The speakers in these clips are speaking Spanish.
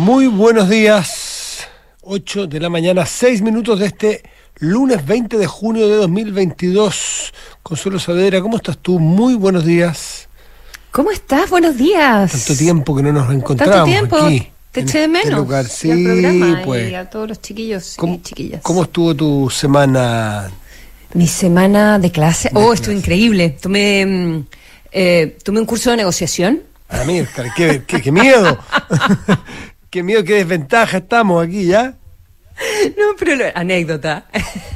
Muy buenos días. 8 de la mañana, 6 minutos de este lunes 20 de junio de 2022. Consuelo Saavedra, ¿cómo estás tú? Muy buenos días. ¿Cómo estás? Buenos días. Tanto tiempo que no nos encontramos Tanto tiempo. aquí. Te eché de este menos. lugar. Y Sí, al programa pues. y a todos los chiquillos ¿Cómo, y chiquillas. cómo estuvo tu semana? Mi semana de clase. De oh, clase. estuvo increíble. Tomé, mm, eh, tomé un curso de negociación. A mí, qué, qué- qué miedo. qué miedo, qué desventaja estamos aquí ya. No, pero lo- anécdota.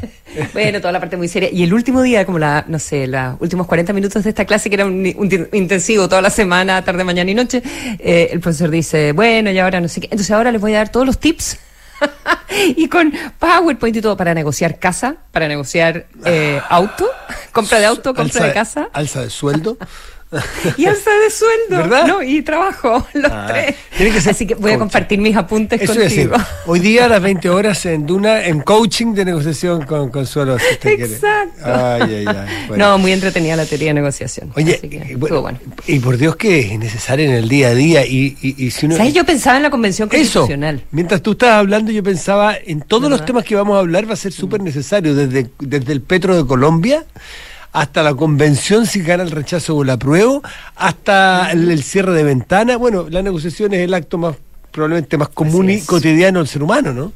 bueno, toda la parte muy seria. Y el último día, como la, no sé, los últimos 40 minutos de esta clase, que era un, un intensivo toda la semana, tarde, mañana y noche, eh, el profesor dice, bueno, y ahora no sé qué. Entonces ahora les voy a dar todos los tips. y con PowerPoint y todo para negociar casa, para negociar eh, auto, compra de auto, compra Alza de casa Alza de sueldo. y alza de sueldo. ¿Verdad? No, y trabajo, los Ah, tres. que ser Así que voy a compartir mis apuntes Eso decir, contigo. hoy día a las 20 horas en Duna, en coaching de negociación con Consuelo. Si usted quiere. Exacto. Ay, ay, ay. bueno. No, muy entretenida la teoría de negociación. Oye, Así que bueno, bueno. y por Dios que es necesario en el día a día. Y, y, y si uno. ¿Sabes? Yo pensaba en la convención Eso, constitucional. mientras tú estabas hablando, yo pensaba en todos los temas que vamos a hablar, va a ser súper necesario, desde, desde el Petro de Colombia hasta la convención si gana el rechazo o el apruebo, hasta el, el cierre de ventana. Bueno, la negociación es el acto más probablemente más común y cotidiano del ser humano, ¿no?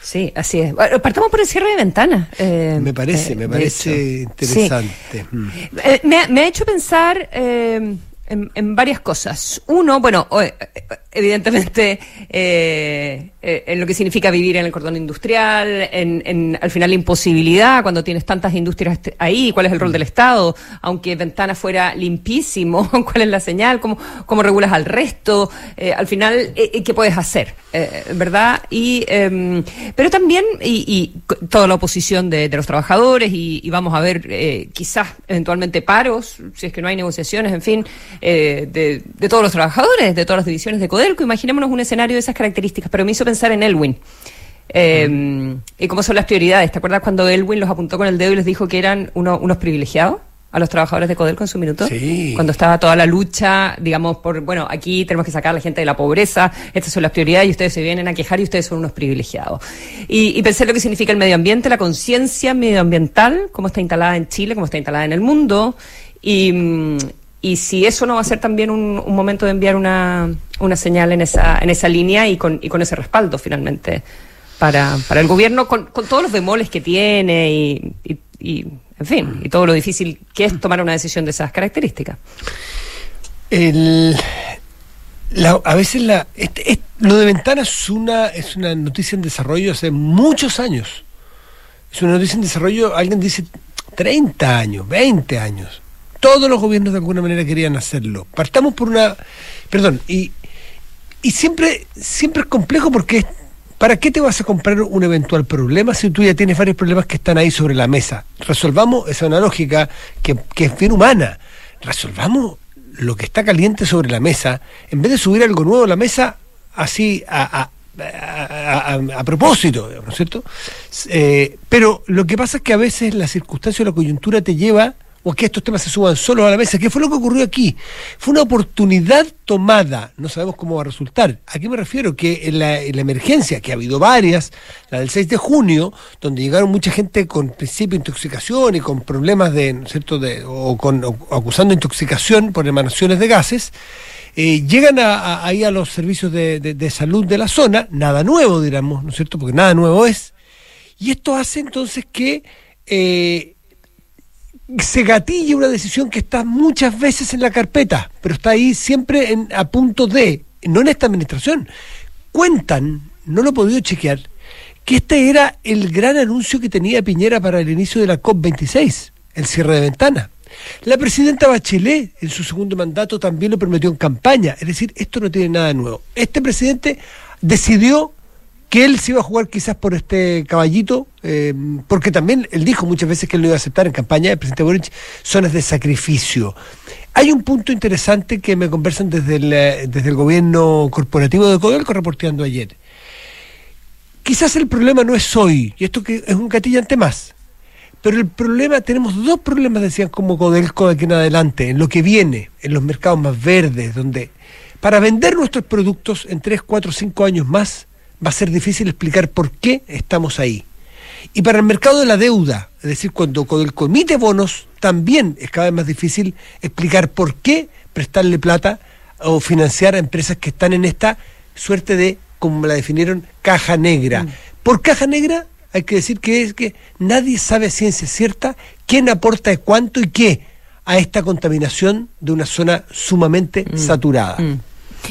Sí, así es. Bueno, partamos por el cierre de ventanas. eh, Me parece, eh, me parece interesante. Mm. Eh, me, ha- me ha hecho pensar eh, en, varias cosas. Uno, bueno, eh, evidentemente eh, eh, en lo que significa vivir en el cordón industrial, en, en, al final la imposibilidad cuando tienes tantas industrias ahí, cuál es el rol del Estado, aunque Ventana fuera limpísimo, cuál es la señal, cómo, cómo regulas al resto, eh, al final, ¿qué puedes hacer? ¿Verdad? Y, em, pero también, y, y toda la oposición de, de los trabajadores, y, y vamos a ver quizás eventualmente paros, si es que no hay negociaciones, en fin, eh, de, de todos los trabajadores, de todas las divisiones de Codelco. Imaginémonos un escenario de esas características, pero me hizo pensar en Elwin. Eh, Y cómo son las prioridades. ¿Te acuerdas cuando Elwin los apuntó con el dedo y les dijo que eran uno- unos privilegiados? a los trabajadores de Codelco en su minuto, Sí. cuando estaba toda la lucha, digamos, por, bueno, aquí tenemos que sacar a la gente de la pobreza, estas son las prioridades y ustedes se vienen a quejar y ustedes son unos privilegiados. Y, y pensé en lo que significa el medio ambiente, la conciencia medioambiental, cómo está instalada en Chile, cómo está instalada en el mundo, y, mm, y si eso no va a ser también un, momento de enviar una, una señal en esa, en esa línea y con, y con ese respaldo finalmente para, para el gobierno, con, con todos los bemoles que tiene y, y- y, en fin, y todo lo difícil que es tomar una decisión de esas características. El, la- a veces la, este- es- lo de Ventana es una, es una noticia en desarrollo hace muchos años. Es una noticia en desarrollo, alguien dice 30 años, 20 años. Todos los gobiernos de alguna manera querían hacerlo. Partamos por una... Perdón, y, y siempre, siempre es complejo porque ¿para qué te vas a comprar un eventual problema si tú ya tienes varios problemas que están ahí sobre la mesa? Resolvamos, esa es una lógica que, que es bien humana. Resolvamos lo que está caliente sobre la mesa, en vez de subir algo nuevo a la mesa así a, a- a- a- a propósito, ¿no es cierto? Eh, pero lo que pasa es que a veces la circunstancia o la coyuntura te lleva o que estos temas se suban solos a la mesa, que fue lo que ocurrió aquí. Fue una oportunidad tomada, no sabemos cómo va a resultar. ¿A qué me refiero? Que en la, en la emergencia, que ha habido varias, la del 6 de junio, donde llegaron mucha gente con principio de intoxicación y con problemas de, ¿no es cierto?, de, o, con, o acusando intoxicación por emanaciones de gases, eh, llegan ahí a los servicios de salud de la zona, nada nuevo, diríamos, ¿no es cierto?, porque nada nuevo es. Y esto hace entonces que eh, se gatilla una decisión que está muchas veces en la carpeta, pero está ahí siempre en, a punto de, no en esta administración. Cuentan, no lo he podido chequear, que este era el gran anuncio que tenía Piñera para el inicio de la COP26, el cierre de ventana. La presidenta Bachelet en su segundo mandato también lo prometió en campaña, es decir, esto no tiene nada nuevo. Este presidente decidió que él se iba a jugar quizás por este caballito, eh, porque también él dijo muchas veces que él lo iba a aceptar en campaña, el presidente Boric, zonas de sacrificio. Hay un punto interesante que me conversan desde el, eh, desde el gobierno corporativo de Codelco reporteando ayer. Quizás el problema no es hoy, y esto que es un gatillante más, pero el problema, tenemos dos problemas, decían como Codelco de aquí en adelante, en lo que viene, en los mercados más verdes, donde Para vender nuestros productos en 3, 4, 5 años más, va a ser difícil explicar por qué estamos ahí. Y para el mercado de la deuda, es decir, cuando con el comité bonos, también es cada vez más difícil explicar por qué prestarle plata o financiar a empresas que están en esta suerte de, como la definieron, caja negra. Mm. Por caja negra hay que decir que es que nadie sabe a ciencia cierta quién aporta cuánto y qué a esta contaminación de una zona sumamente mm. saturada. Mm.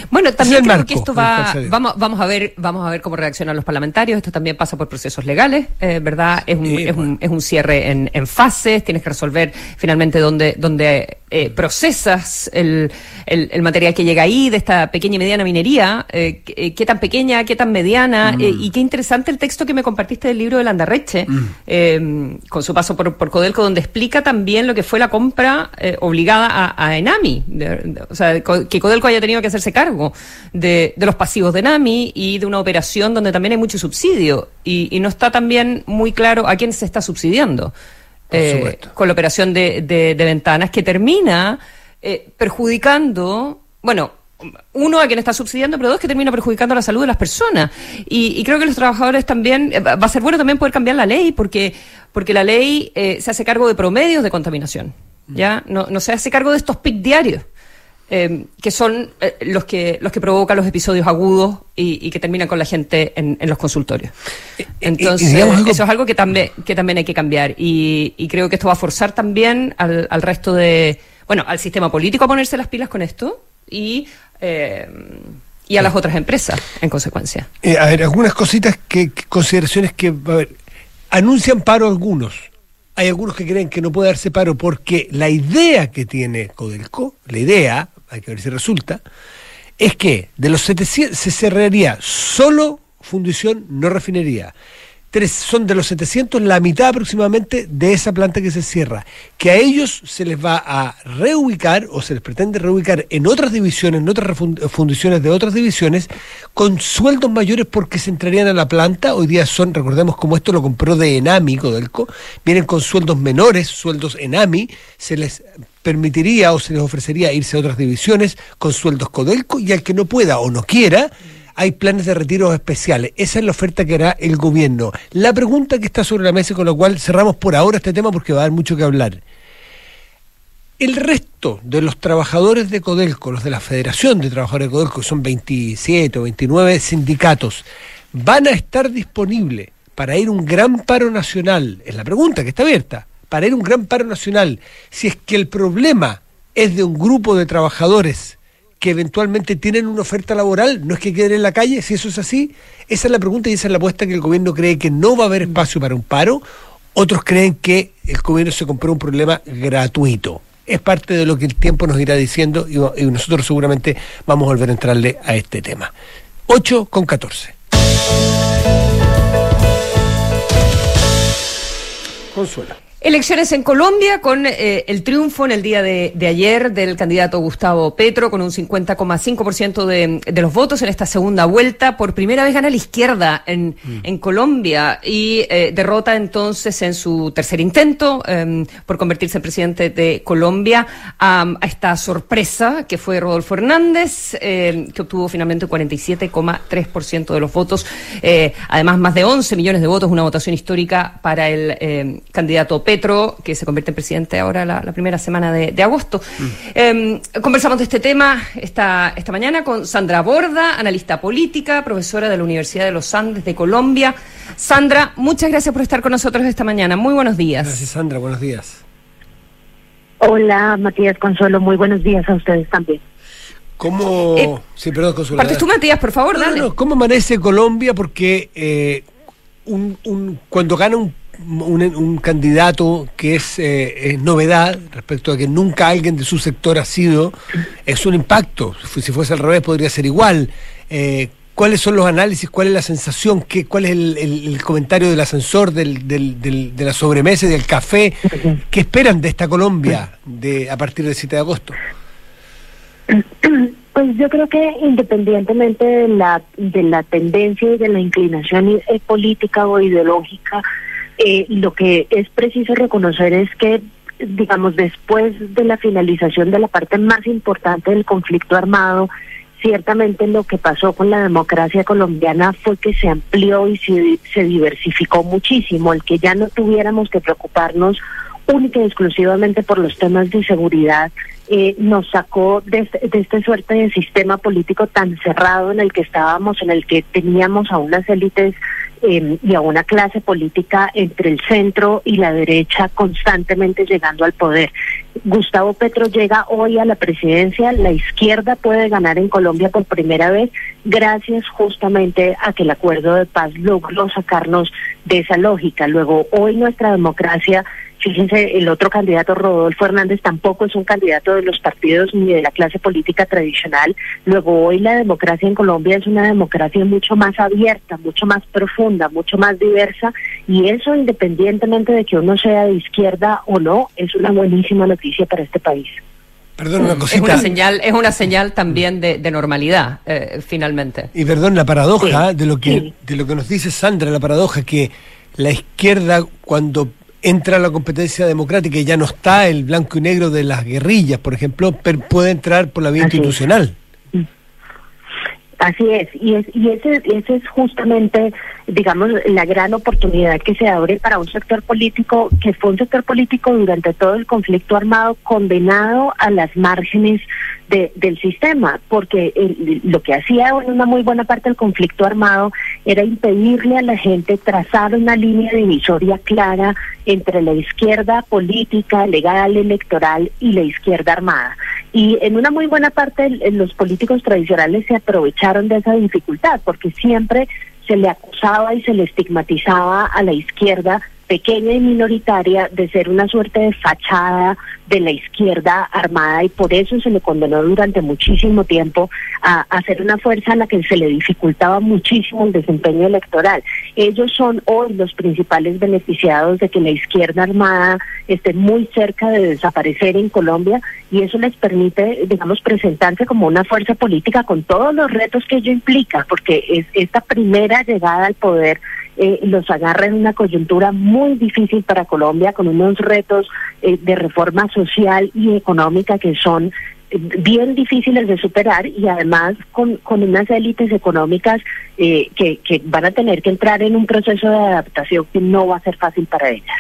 Bueno, también creo que esto va, vamos, vamos a ver, vamos a ver cómo reaccionan los parlamentarios. Esto también pasa por procesos legales, eh, ¿verdad? Es un, es, un, es un cierre en, en, fases. Tienes que resolver finalmente dónde, dónde eh, procesas el, el, material que llega ahí de esta pequeña y mediana minería. Eh, qué, tan pequeña, qué tan mediana mm. y qué interesante el texto que me compartiste del libro de Landarreche, mm. con su paso por, por, Codelco, donde explica también lo que fue la compra obligada a, a Enami, o sea, que Codelco haya tenido que hacerse cargo de, los pasivos de NAMI y de una operación donde también hay mucho subsidio y, no está también muy claro a quién se está subsidiando eh, con la operación de, ventanas que termina eh, perjudicando, bueno, uno a quien está subsidiando, pero dos que termina perjudicando la salud de las personas. Y, creo que los trabajadores también, eh, va a ser bueno también poder cambiar la ley, porque, porque la ley se hace cargo de promedios de contaminación. ¿ya? No, no se hace cargo de estos PIC diarios. Em, que son eh, los que los que provocan los episodios agudos y, que terminan con la gente en, los consultorios. Eh, eh, Entonces, eso es algo que también que también hay que cambiar y, creo que esto va a forzar también al, resto de bueno al sistema político a ponerse las pilas con esto y y a las otras empresas en consecuencia. a ver, algunas cositas que, consideraciones que a ver, anuncian paro algunos hay algunos que creen que no puede darse paro porque la idea que tiene Codelco, la idea, hay que ver si resulta, es que de los 700 se cerraría solo fundición, no refinería son de los 700 la mitad aproximadamente de esa planta que se cierra, que a ellos se les va a reubicar o se les pretende reubicar en otras divisiones, en otras fundiciones de otras divisiones, con sueldos mayores porque se entrarían a la planta. Hoy día son, recordemos como esto lo compró de Enami, Codelco, vienen con sueldos menores, sueldos Enami, se les permitiría o se les ofrecería irse a otras divisiones con sueldos Codelco y al que no pueda o no quiera, hay planes de retiros especiales. Esa es la oferta que hará el gobierno. La pregunta que está sobre la mesa, con la cual cerramos por ahora este tema porque va a haber mucho que hablar. El resto de los trabajadores de Codelco, los de la Federación de Trabajadores de Codelco, que son 27 o 29 sindicatos, van a estar disponibles para ir un gran paro nacional. Es la pregunta que está abierta. Para ir un gran paro nacional, si es que el problema es de un grupo de trabajadores que eventualmente tienen una oferta laboral, no es que queden en la calle, si eso es así, esa es la pregunta y esa es la apuesta que el gobierno cree que no va a haber espacio para un paro, otros creen que el gobierno se compró un problema gratuito. Es parte de lo que el tiempo nos irá diciendo y, nosotros seguramente vamos a volver a entrarle a este tema. 8 con 14. Consuelo. Elecciones en Colombia con eh, el triunfo en el día de, ayer del candidato Gustavo Petro con un 50,5% de, de los votos en esta segunda vuelta. Por primera vez gana la izquierda en, mm. en Colombia y eh, derrota entonces en su tercer intento em, por convertirse en presidente de Colombia a, esta sorpresa que fue Rodolfo Hernández, em, que obtuvo finalmente 47,3% de los votos. Eh, además, más de 11 millones de votos, una votación histórica para el em, candidato Petro, que se convierte en presidente ahora la, primera semana de, agosto. Mm. Em, conversamos de este tema esta, esta mañana con Sandra Borda, analista política, profesora de la Universidad de los Andes de Colombia. Sandra, muchas gracias por estar con nosotros esta mañana. Muy buenos días. Gracias, Sandra. Buenos días. Hola, Matías Consuelo. Muy buenos días a ustedes también. ¿Cómo... Eh, sí, perdón, Consuelo. Partes tú, Matías, por favor, dale. ¿Cómo amanece Colombia? Porque eh, un, un, cuando gana un un, candidato que eh, es, novedad respecto a que nunca alguien de su sector ha sido, es un impacto. Si fuese al revés podría ser igual. Eh, ¿Cuáles son los análisis? ¿Cuál es la sensación? ¿Qué, ¿Cuál es el, comentario del ascensor, del, del, de la sobremesa y del café? ¿Qué esperan de esta Colombia de, a partir del 7 de agosto? Pues yo creo que independientemente de la, de la tendencia y de la inclinación política o ideológica eh, lo que es preciso reconocer es que, digamos, después de la finalización de la parte más importante del conflicto armado, ciertamente lo que pasó con la democracia colombiana fue que se amplió y se, se diversificó muchísimo, el que ya no tuviéramos que preocuparnos única y exclusivamente por los temas de seguridad, eh, nos sacó de, de esta suerte de sistema político tan cerrado en el que estábamos, en el que teníamos a unas élites eh, y a una clase política entre el centro y la derecha constantemente llegando al poder. Gustavo Petro llega hoy a la presidencia, la izquierda puede ganar en Colombia por primera vez gracias justamente a que el acuerdo de paz logró sacarnos de esa lógica. Luego, hoy nuestra democracia Fíjense, el otro candidato, Rodolfo Hernández, tampoco es un candidato de los partidos ni de la clase política tradicional. Luego, hoy la democracia en Colombia es una democracia mucho más abierta, mucho más profunda, mucho más diversa, y eso, independientemente de que uno sea de izquierda o no, es una buenísima noticia para este país. Perdón, una cosita. Es una señal, es una señal también de, normalidad, eh, finalmente. Y perdón, la paradoja de lo que de lo que nos dice Sandra, la paradoja que la izquierda cuando entra la competencia democrática y ya no está el blanco y negro de las guerrillas, por ejemplo, pero puede entrar por la vía institucional. Así es, y, es, y ese, ese es justamente, digamos, la gran oportunidad que se abre para un sector político, que fue un sector político durante todo el conflicto armado condenado a las márgenes de, del sistema, porque lo que hacía en una muy buena parte del conflicto armado era impedirle a la gente trazar una línea divisoria clara entre la izquierda política, legal, electoral y la izquierda armada. Y en una muy buena parte los políticos tradicionales se aprovecharon de esa dificultad, porque siempre se le acusaba y se le estigmatizaba a la izquierda pequeña y minoritaria de ser una suerte de fachada de la izquierda armada y por eso se le condenó durante muchísimo tiempo a, ser una fuerza a la que se le dificultaba muchísimo el desempeño electoral. Ellos son hoy los principales beneficiados de que la izquierda armada esté muy cerca de desaparecer en Colombia y eso les permite, digamos, presentarse como una fuerza política con todos los retos que ello implica, porque es esta primera llegada al poder eh, los agarra en una coyuntura muy difícil para Colombia, con unos retos eh, de reforma social y económica que son eh, bien difíciles de superar y además con, con unas élites económicas que, que van a tener que entrar en un proceso de adaptación que no va a ser fácil para ellas.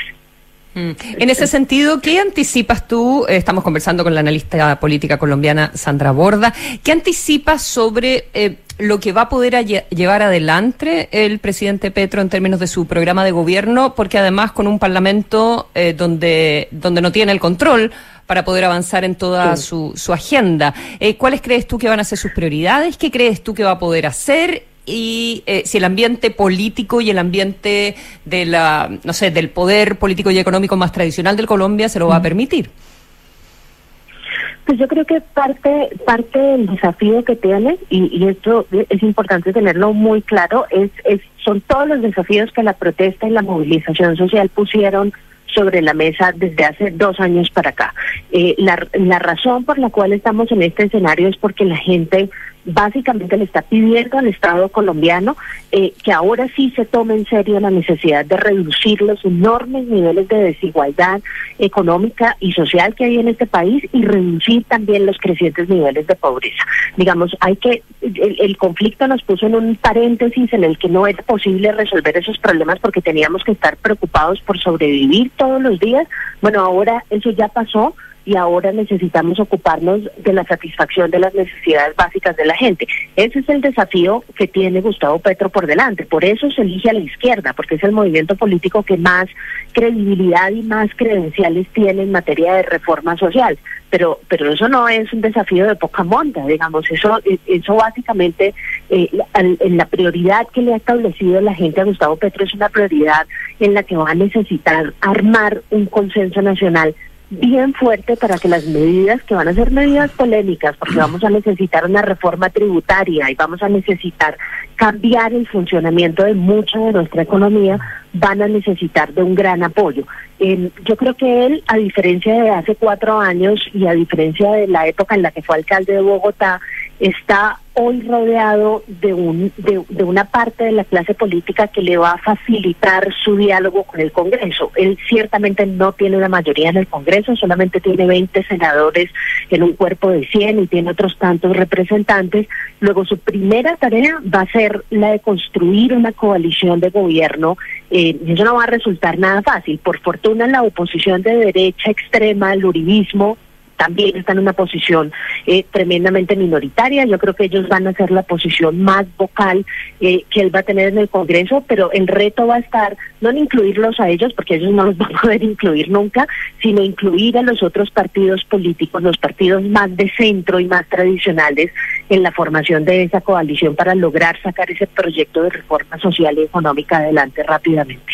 Mm. En ese sentido, ¿qué anticipas tú? Estamos conversando con la analista política colombiana Sandra Borda. ¿Qué anticipas sobre eh, lo que va a poder llevar adelante el presidente Petro en términos de su programa de gobierno? Porque además con un parlamento eh, donde, donde no tiene el control para poder avanzar en toda su, su, agenda. Eh, ¿Cuáles crees tú que van a ser sus prioridades? ¿Qué crees tú que va a poder hacer? Y eh, si el ambiente político y el ambiente de la, no sé, del poder político y económico más tradicional de Colombia se lo va a permitir. Pues yo creo que parte parte del desafío que tiene y, y esto es importante tenerlo muy claro es, es son todos los desafíos que la protesta y la movilización social pusieron sobre la mesa desde hace dos años para acá. Eh, la, la razón por la cual estamos en este escenario es porque la gente básicamente le está pidiendo al Estado colombiano eh, que ahora sí se tome en serio la necesidad de reducir los enormes niveles de desigualdad económica y social que hay en este país y reducir también los crecientes niveles de pobreza. Digamos, hay que el, el conflicto nos puso en un paréntesis en el que no era posible resolver esos problemas porque teníamos que estar preocupados por sobrevivir todos los días. Bueno, ahora eso ya pasó y ahora necesitamos ocuparnos de la satisfacción de las necesidades básicas de la gente. Ese es el desafío que tiene Gustavo Petro por delante. Por eso se elige a la izquierda, porque es el movimiento político que más credibilidad y más credenciales tiene en materia de reforma social. Pero, pero eso no es un desafío de poca monta, digamos, eso, eso básicamente, eh, la prioridad que le ha establecido la gente a Gustavo Petro es una prioridad en la que va a necesitar armar un consenso nacional bien fuerte para que las medidas, que van a ser medidas polémicas, porque vamos a necesitar una reforma tributaria y vamos a necesitar cambiar el funcionamiento de mucha de nuestra economía, van a necesitar de un gran apoyo. yo creo que él, a diferencia de hace cuatro años y a diferencia de la época en la que fue alcalde de Bogotá, está hoy rodeado de, un, de, de, una parte de la clase política que le va a facilitar su diálogo con el Congreso. Él ciertamente no tiene una mayoría en el Congreso, solamente tiene 20 senadores en un cuerpo de 100 y tiene otros tantos representantes. Luego su primera tarea va a ser la de construir una coalición de gobierno eh, eso no va a resultar nada fácil. Por fortuna la oposición de derecha extrema, el uribismo, también está en una posición eh, tremendamente minoritaria. Yo creo que ellos van a ser la posición más vocal eh, que él va a tener en el Congreso, pero el reto va a estar no en incluirlos a ellos, porque ellos no los van a poder incluir nunca, sino incluir a los otros partidos políticos, los partidos más de centro y más tradicionales en la formación de esa coalición para lograr sacar ese proyecto de reforma social y económica adelante rápidamente.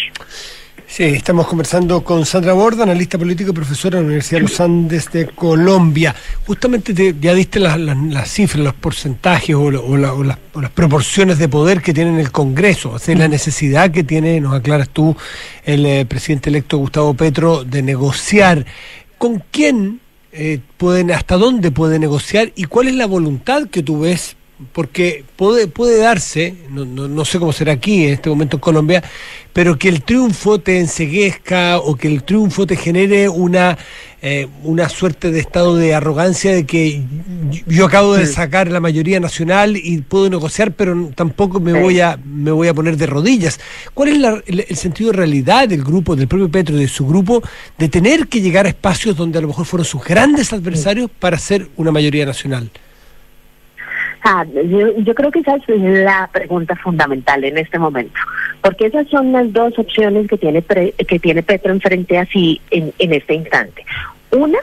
Sí, estamos conversando con Sandra Borda, analista político y profesora de la Universidad de los Andes de Colombia. Justamente te, ya diste las, cifras, los porcentajes o, las, proporciones de poder que tiene el Congreso, o sea, la necesidad que tiene, nos aclaras tú, el eh, presidente electo Gustavo Petro de negociar. ¿Con quién eh, pueden, hasta dónde puede negociar y cuál es la voluntad que tú ves porque puede, puede darse, no, no, sé cómo será aquí en este momento en Colombia, pero que el triunfo te enseguezca o que el triunfo te genere una, eh, una suerte de estado de arrogancia de que yo acabo de sacar la mayoría nacional y puedo negociar, pero tampoco me voy a, me voy a poner de rodillas. ¿Cuál es el, el, sentido de realidad del grupo, del propio Petro y de su grupo, de tener que llegar a espacios donde a lo mejor fueron sus grandes adversarios para ser una mayoría nacional? Ah, yo, creo que esa es la pregunta fundamental en este momento, porque esas son las dos opciones que tiene que tiene Petro enfrente así en, en este instante. Una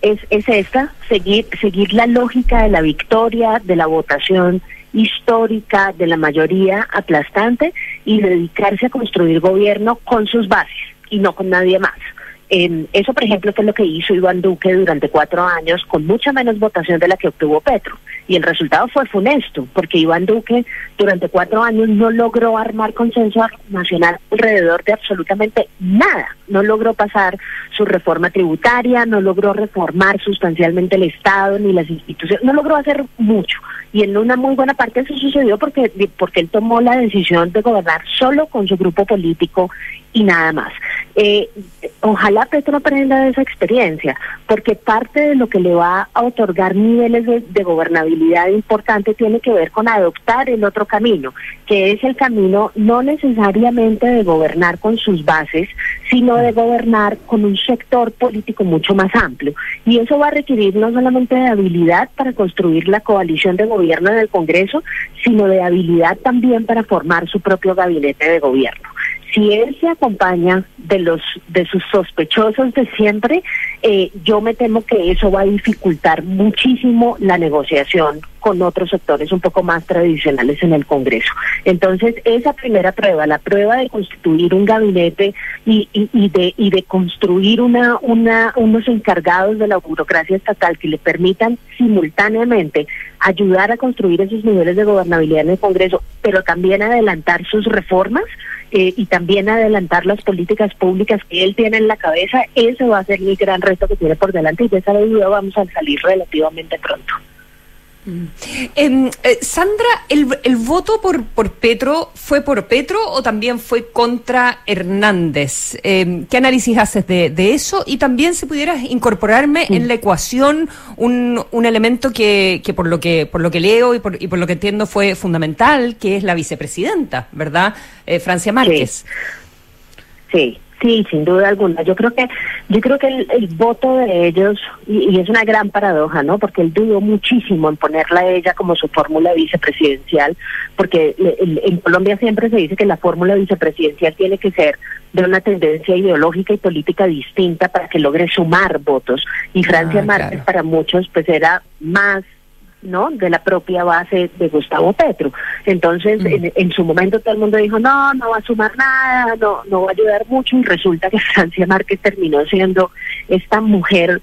es, es esta, seguir, seguir la lógica de la victoria, de la votación histórica, de la mayoría aplastante y dedicarse a construir gobierno con sus bases y no con nadie más. Eso, por ejemplo, fue lo que hizo Iván Duque durante cuatro años con mucha menos votación de la que obtuvo Petro y el resultado fue funesto, porque Iván Duque durante cuatro años no logró armar consenso nacional alrededor de absolutamente nada. No logró pasar su reforma tributaria, no logró reformar sustancialmente el Estado ni las instituciones, no logró hacer mucho. Y en una muy buena parte eso sucedió porque, porque él tomó la decisión de gobernar solo con su grupo político y nada más. Eh, ojalá Petro aprenda de esa experiencia, porque parte de lo que le va a otorgar niveles de, gobernabilidad importante tiene que ver con adoptar el otro camino, que es el camino no necesariamente de gobernar con sus bases, sino de gobernar con un sector político mucho más amplio. Y eso va a requerir no solamente de habilidad para construir la coalición de gobierno en el Congreso, sino de habilidad también para formar su propio gabinete de gobierno si él se acompaña de los de sus sospechosos de siempre, eh, yo me temo que eso va a dificultar muchísimo la negociación con otros sectores un poco más tradicionales en el Congreso. Entonces, esa primera prueba, la prueba de constituir un gabinete y, y, de, y de construir una, una, unos encargados de la burocracia estatal que le permitan simultáneamente ayudar a construir esos niveles de gobernabilidad en el Congreso, pero también adelantar sus reformas, eh, y también adelantar las políticas públicas que él tiene en la cabeza, ese va a ser el gran reto que tiene por delante y de esa duda vamos a salir relativamente pronto. Em, eh, Sandra, ¿el, ¿el, voto por, por Petro fue por Petro o también fue contra Hernández? Em, ¿Qué análisis haces de, de, eso? Y también si pudieras incorporarme en la ecuación un, un elemento que, que, por lo que por lo que leo y por, y por lo que entiendo fue fundamental, que es la vicepresidenta, ¿verdad? Eh, Francia Márquez. sí. Sí, sin duda alguna. Yo creo que yo creo que el, voto de ellos y, es una gran paradoja, ¿no? Porque él dudó muchísimo en ponerla a ella como su fórmula vicepresidencial, porque en Colombia siempre se dice que la fórmula vicepresidencial tiene que ser de una tendencia ideológica y política distinta para que logre sumar votos. Y Francia ah, Márquez para muchos pues era más ¿no? De la propia base de Gustavo Petro. Entonces, mm. en, su momento todo el mundo dijo, no, no va a sumar nada, no, no va a ayudar mucho, y resulta que Francia Márquez terminó siendo esta mujer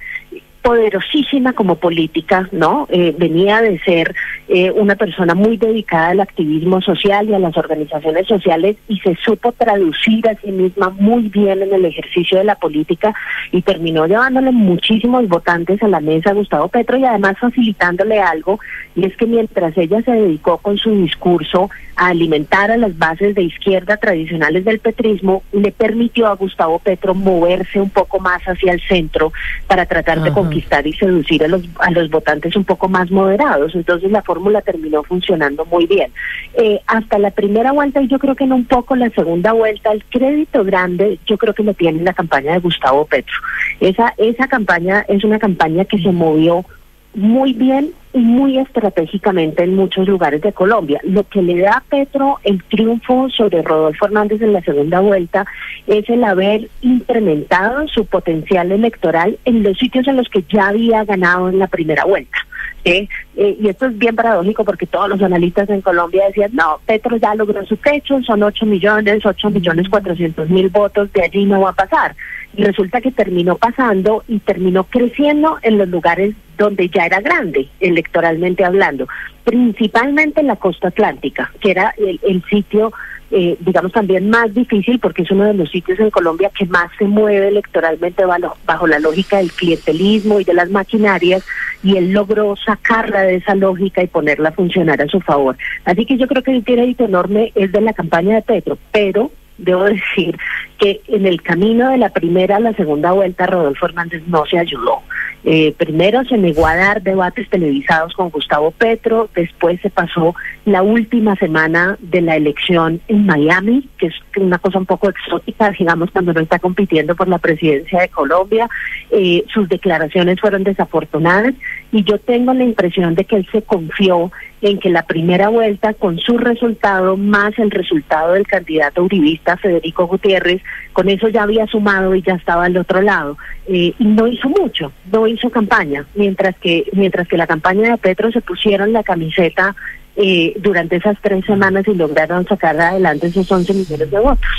poderosísima como política, ¿no? Eh, venía de ser eh, una persona muy dedicada al activismo social y a las organizaciones sociales y se supo traducir a sí misma muy bien en el ejercicio de la política y terminó llevándole muchísimos votantes a la mesa a Gustavo Petro y además facilitándole algo y es que mientras ella se dedicó con su discurso a alimentar a las bases de izquierda tradicionales del petrismo, le permitió a Gustavo Petro moverse un poco más hacia el centro para tratar de conquistar y seducir a los, a los votantes un poco más moderados. Entonces la fórmula terminó funcionando muy bien. Eh, hasta la primera vuelta y yo creo que en un poco la segunda vuelta, el crédito grande yo creo que lo tiene la campaña de Gustavo Petro. Esa, esa campaña es una campaña que se movió muy bien muy estratégicamente en muchos lugares de Colombia. Lo que le da a Petro el triunfo sobre Rodolfo Hernández en la segunda vuelta es el haber incrementado su potencial electoral en los sitios en los que ya había ganado en la primera vuelta. Eh, y esto es bien paradójico porque todos los analistas en Colombia decían, no, Petro ya logró su techo, son 8 millones, 8 millones 400 mil votos, de allí no va a pasar. Resulta que terminó pasando y terminó creciendo en los lugares donde ya era grande, electoralmente hablando, principalmente en la costa atlántica, que era el, sitio, eh, digamos, también más difícil porque es uno de los sitios en Colombia que más se mueve electoralmente bajo, bajo la lógica del clientelismo y de las maquinarias, y él logró sacarla de esa lógica y ponerla a funcionar a su favor. Así que yo creo que el crédito enorme es de la campaña de Petro, pero debo decir que en el camino de la primera a la segunda vuelta Rodolfo Hernández no se ayudó. Eh, primero se negó a dar debates televisados con Gustavo Petro, después se pasó la última semana de la elección en Miami, que es una cosa un poco exótica, digamos, cuando no está compitiendo por la presidencia de Colombia. Eh, sus declaraciones fueron desafortunadas y yo tengo la impresión de que él se confió en que la primera vuelta, con su resultado más el resultado del candidato uribista Federico Gutiérrez, con eso ya había sumado y ya estaba al otro lado. Eh, y no hizo mucho, no hizo campaña, mientras que, mientras que la campaña de Petro se pusieron la camiseta eh, durante esas tres semanas y lograron sacar adelante esos 11 millones de votos.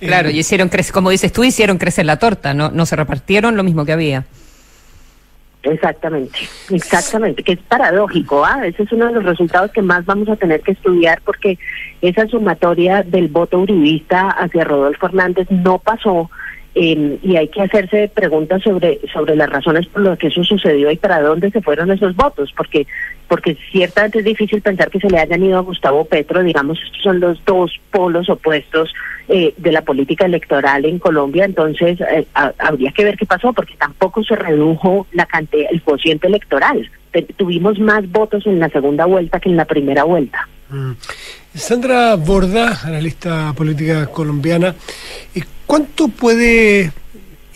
Claro, y hicieron crecer, como dices tú, hicieron crecer la torta, no, no se repartieron lo mismo que había. Exactamente, exactamente, que es paradójico, ¿ah? Ese es uno de los resultados que más vamos a tener que estudiar porque esa sumatoria del voto uribista hacia Rodolfo Hernández no pasó eh, y hay que hacerse preguntas sobre sobre las razones por las que eso sucedió y para dónde se fueron esos votos, porque porque ciertamente es difícil pensar que se le hayan ido a Gustavo Petro, digamos, estos son los dos polos opuestos eh, de la política electoral en Colombia, entonces eh, habría que ver qué pasó, porque tampoco se redujo la cantidad, el cociente electoral. tuvimos más votos en la segunda vuelta que en la primera vuelta. Mm. Sandra Borda, analista política colombiana, ¿cuánto puede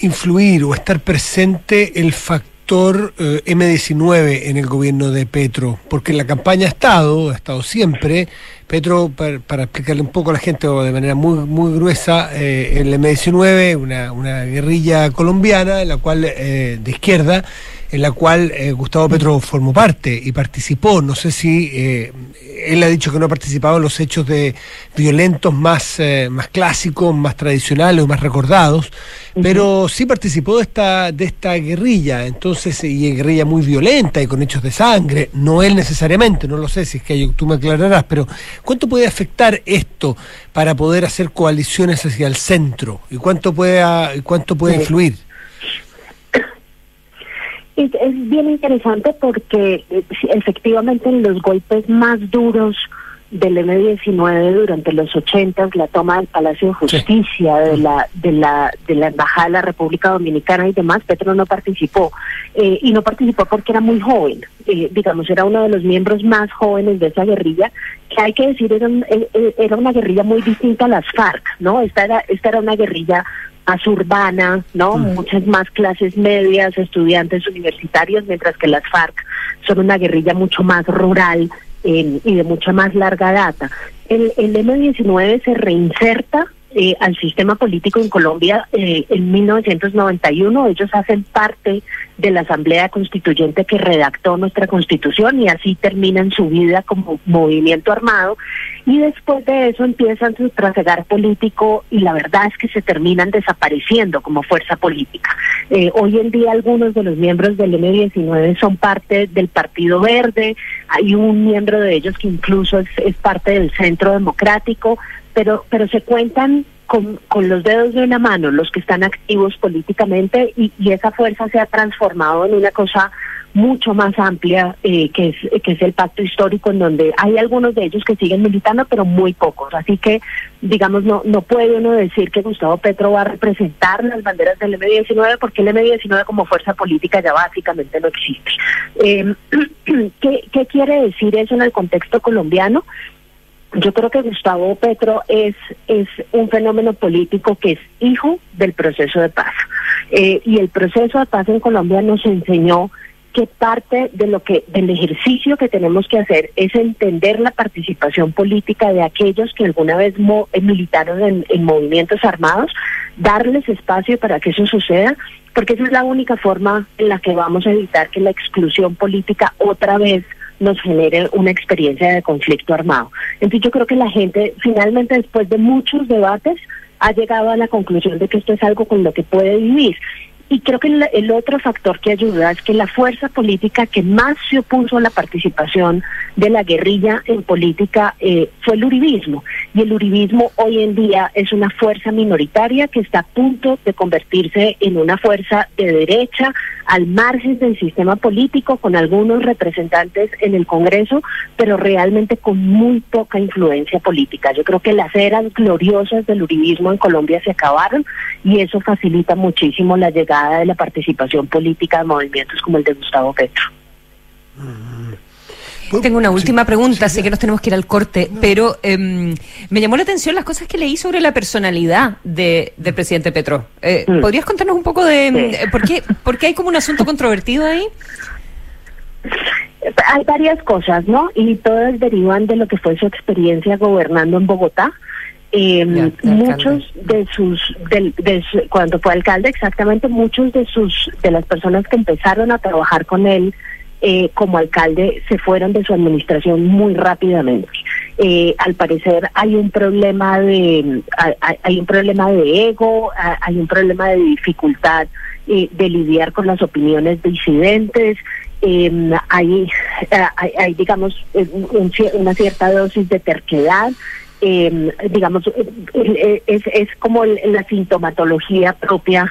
influir o estar presente el factor eh, M19 en el gobierno de Petro? Porque la campaña ha estado, ha estado siempre. Petro, para, explicarle un poco a la gente de manera muy, muy gruesa, eh, el M19, una, una guerrilla colombiana, la cual, eh, de izquierda, en la cual eh, Gustavo Petro formó parte y participó. No sé si eh, él ha dicho que no ha participado en los hechos de violentos más, eh, más clásicos, más tradicionales o más recordados, pero sí participó de esta, de esta guerrilla, entonces, y guerrilla muy violenta y con hechos de sangre, no él necesariamente, no lo sé si es que tú me aclararás, pero ¿cuánto puede afectar esto para poder hacer coaliciones hacia el centro? ¿Y cuánto puede, cuánto puede influir? Es, bien interesante porque eh, efectivamente en los golpes más duros del M19 durante los 80, la toma del Palacio de Justicia, de la de la de la Embajada de la República Dominicana y demás, Petro no participó. Eh, y no participó porque era muy joven, eh, digamos, era uno de los miembros más jóvenes de esa guerrilla, que hay que decir, era, era una guerrilla muy distinta a las FARC, ¿no? Esta era, esta era una guerrilla más urbana, ¿no? Muchas más clases medias, estudiantes universitarios, mientras que las FARC son una guerrilla mucho más rural eh, y de mucha más larga data. El, el M-19 se reinserta eh, al sistema político en Colombia eh, en 1991. Ellos hacen parte de la Asamblea Constituyente que redactó nuestra constitución y así terminan su vida como movimiento armado. Y después de eso empiezan su trasegar político y la verdad es que se terminan desapareciendo como fuerza política. Eh, hoy en día algunos de los miembros del M19 son parte del Partido Verde, hay un miembro de ellos que incluso es, es parte del Centro Democrático, pero, pero se cuentan con, con, los dedos de una mano los que están activos políticamente y, y, esa fuerza se ha transformado en una cosa mucho más amplia eh, que, es, que es el pacto histórico en donde hay algunos de ellos que siguen militando pero muy pocos así que digamos no no puede uno decir que Gustavo Petro va a representar las banderas del M19 porque el M19 como fuerza política ya básicamente no existe eh, ¿qué, ¿qué quiere decir eso en el contexto colombiano? Yo creo que Gustavo Petro es, es un fenómeno político que es hijo del proceso de paz. Eh, y el proceso de paz en Colombia nos enseñó que parte de lo que del ejercicio que tenemos que hacer es entender la participación política de aquellos que alguna vez mo, eh, militaron en, en movimientos armados, darles espacio para que eso suceda, porque esa es la única forma en la que vamos a evitar que la exclusión política otra vez nos genere una experiencia de conflicto armado. Entonces yo creo que la gente finalmente después de muchos debates ha llegado a la conclusión de que esto es algo con lo que puede vivir. Y creo que el, otro factor que ayuda es que la fuerza política que más se opuso a la participación de la guerrilla en política eh, fue el uribismo. Y el uribismo hoy en día es una fuerza minoritaria que está a punto de convertirse en una fuerza de derecha al margen del sistema político, con algunos representantes en el Congreso, pero realmente con muy poca influencia política. Yo creo que las eras gloriosas del uribismo en Colombia se acabaron y eso facilita muchísimo la llegada de la participación política de movimientos como el de Gustavo Petro. Tengo una última pregunta, sé que nos tenemos que ir al corte, pero eh, me llamó la atención las cosas que leí sobre la personalidad de, del presidente Petro. Eh, mm. ¿Podrías contarnos un poco de sí. por, qué, por qué hay como un asunto controvertido ahí? Hay varias cosas, ¿no? Y todas derivan de lo que fue su experiencia gobernando en Bogotá. Eh, muchos de sus, de, de su, cuando fue alcalde exactamente, muchos de sus, de las personas que empezaron a trabajar con él eh, como alcalde se fueron de su administración muy rápidamente. Eh, al parecer hay un problema de, hay, hay, un problema de ego, hay un problema de dificultad eh, de lidiar con las opiniones disidentes. Eh, hay, hay, hay, digamos, un, una cierta dosis de terquedad eh, digamos, eh, es, es como la sintomatología propia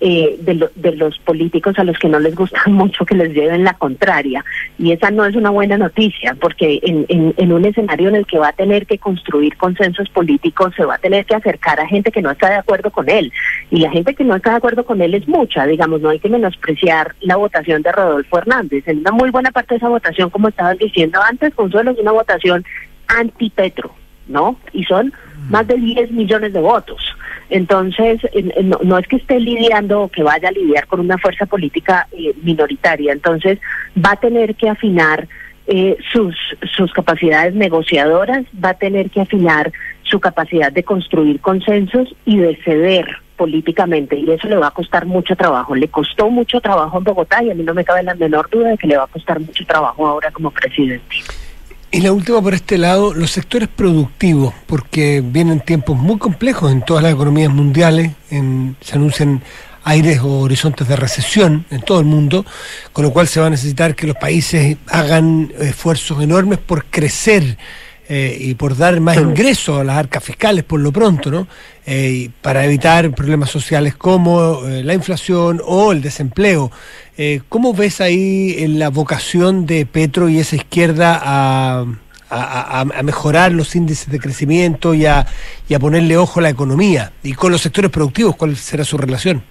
eh, de, lo, de los políticos a los que no les gusta mucho que les lleven la contraria. Y esa no es una buena noticia, porque en, en, en, un escenario en el que va a tener que construir consensos políticos, se va a tener que acercar a gente que no está de acuerdo con él. Y la gente que no está de acuerdo con él es mucha, digamos, no hay que menospreciar la votación de Rodolfo Hernández. En una muy buena parte de esa votación, como estaban diciendo antes, Consuelo, es una votación anti-Petro. ¿No? Y son más de 10 millones de votos. Entonces, no, no, es que esté lidiando o que vaya a lidiar con una fuerza política eh, minoritaria. Entonces, va a tener que afinar eh, sus, sus capacidades negociadoras, va a tener que afinar su capacidad de construir consensos y de ceder políticamente y eso le va a costar mucho trabajo. Le costó mucho trabajo en Bogotá y a mí no me cabe la menor duda de que le va a costar mucho trabajo ahora como presidente. Y la última por este lado, los sectores productivos, porque vienen tiempos muy complejos en todas las economías mundiales, en, se anuncian aires o horizontes de recesión en todo el mundo, con lo cual se va a necesitar que los países hagan esfuerzos enormes por crecer eh, y por dar más ingresos a las arcas fiscales por lo pronto, ¿no? Eh, para evitar problemas sociales como eh, la inflación o el desempleo. Eh, ¿Cómo ves ahí la vocación de Petro y esa izquierda a, mejorar los índices de crecimiento y a ponerle ojo a la economía? Y con los sectores productivos, ¿cuál será su relación?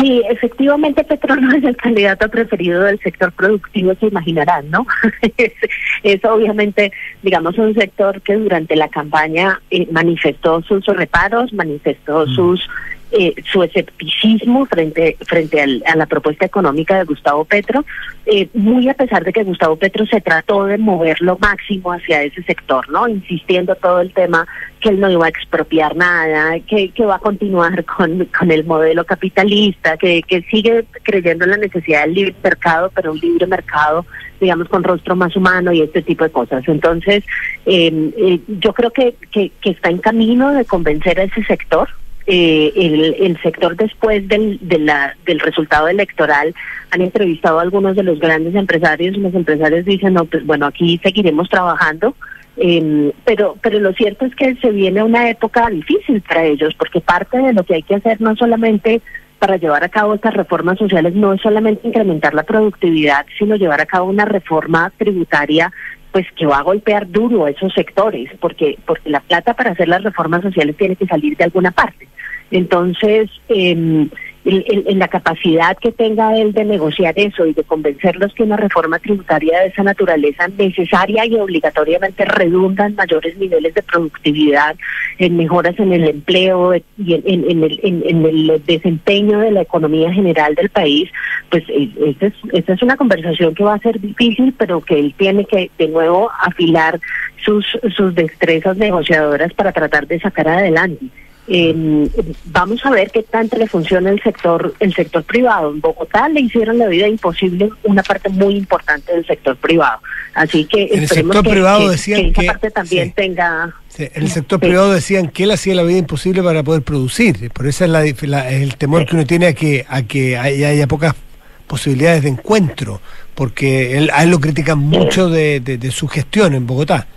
Sí, efectivamente Petro no es el candidato preferido del sector productivo, se imaginarán, ¿no? es, es, obviamente, digamos, un sector que durante la campaña eh, manifestó sus reparos, manifestó mm. sus eh, su escepticismo frente frente a la propuesta económica de Gustavo Petro, eh, muy a pesar de que Gustavo Petro se trató de mover lo máximo hacia ese sector, ¿no? Insistiendo todo el tema que él no iba a expropiar nada, que, que va a continuar con, con el modelo capitalista, que, que sigue creyendo en la necesidad del libre mercado, pero un libre mercado digamos, con rostro más humano y este tipo de cosas. Entonces, em, eh, yo creo que, que, que, está en camino de convencer a ese sector. Eh, el, el, sector después del, del resultado electoral han entrevistado a algunos de los grandes empresarios y los empresarios dicen, no, pues bueno, aquí seguiremos trabajando. Eh, pero pero lo cierto es que se viene una época difícil para ellos porque parte de lo que hay que hacer no solamente para llevar a cabo estas reformas sociales no es solamente incrementar la productividad, sino llevar a cabo una reforma tributaria pues que va a golpear duro a esos sectores, porque porque la plata para hacer las reformas sociales tiene que salir de alguna parte. Entonces, eh, en, la capacidad que tenga él de negociar eso y de convencerlos que una reforma tributaria de esa naturaleza necesaria y obligatoriamente redunda en mayores niveles de productividad, en mejoras en el empleo y en, el, en el, desempeño de la economía general del país, pues eh, esta es, esta es una conversación que va a ser difícil, pero que él tiene que de nuevo afilar sus, sus destrezas negociadoras para tratar de sacar adelante. Eh, vamos a ver qué tanto le funciona el sector el sector privado. En Bogotá le hicieron la vida imposible una parte muy importante del sector privado. Así que en el sector privado decían que, esa parte también tenga. en el sector privado decían que él hacía la vida imposible para poder producir. Por eso es la, el temor que uno tiene a que a que haya, pocas posibilidades de encuentro, porque él, a él lo critican mucho de su gestión en Bogotá.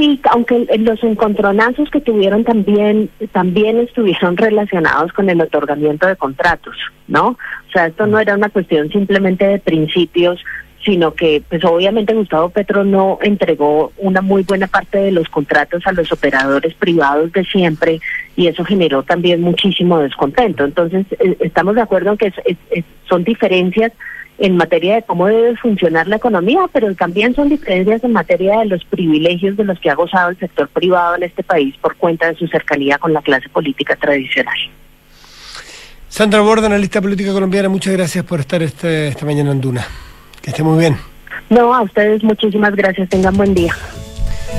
Sí, aunque los encontronazos que tuvieron también también estuvieron relacionados con el otorgamiento de contratos, ¿no? O sea, esto no era una cuestión simplemente de principios, sino que pues obviamente Gustavo Petro no entregó una muy buena parte de los contratos a los operadores privados de siempre y eso generó también muchísimo descontento. Entonces, eh, estamos de acuerdo en que son diferencias en materia de cómo debe funcionar la economía, pero también son diferencias en materia de los privilegios de los que ha gozado el sector privado en este país por cuenta de su cercanía con la clase política tradicional. Sandra Borda, analista política colombiana, muchas gracias por estar este, esta mañana en Duna. Que esté muy bien. No, a ustedes muchísimas gracias. Tengan buen día.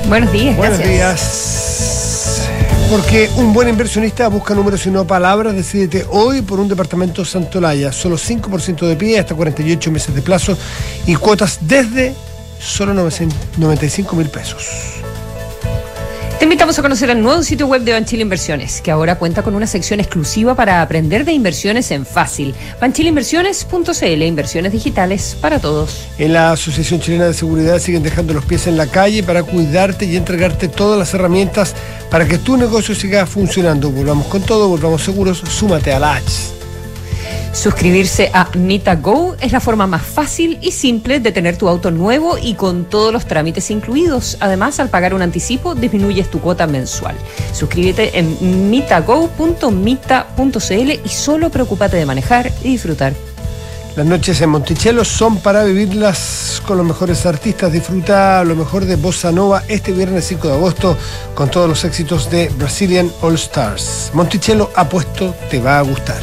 Buenos días. Buenos días. Porque un buen inversionista busca números y no palabras. Decídete hoy por un departamento Santolaya. Solo 5% de pie, hasta 48 meses de plazo y cuotas desde solo 95 mil pesos. Te invitamos a conocer el nuevo sitio web de Banchile Inversiones, que ahora cuenta con una sección exclusiva para aprender de inversiones en fácil. Banchileinversiones.cl, inversiones digitales para todos. En la Asociación Chilena de Seguridad siguen dejando los pies en la calle para cuidarte y entregarte todas las herramientas para que tu negocio siga funcionando. Volvamos con todo, volvamos seguros, súmate a la H. Suscribirse a MitaGo es la forma más fácil y simple de tener tu auto nuevo y con todos los trámites incluidos. Además, al pagar un anticipo, disminuyes tu cuota mensual. Suscríbete en mitago.mita.cl y solo preocúpate de manejar y disfrutar. Las noches en Monticello son para vivirlas con los mejores artistas. Disfruta lo mejor de Bossa Nova este viernes 5 de agosto con todos los éxitos de Brazilian All Stars. Monticello, apuesto, te va a gustar.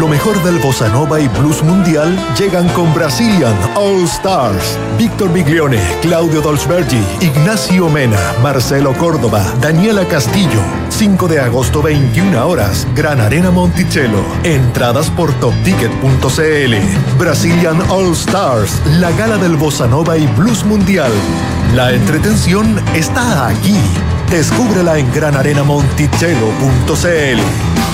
Lo mejor del bossa nova y blues mundial llegan con Brazilian All Stars. Víctor Biglione, Claudio Dolzbergi, Ignacio Mena, Marcelo Córdoba, Daniela Castillo. 5 de agosto 21 horas, Gran Arena Monticello. Entradas por topticket.cl. Brazilian All Stars, la gala del bossa nova y blues mundial. La entretención está aquí. Descúbrela en granarenamonticello.cl.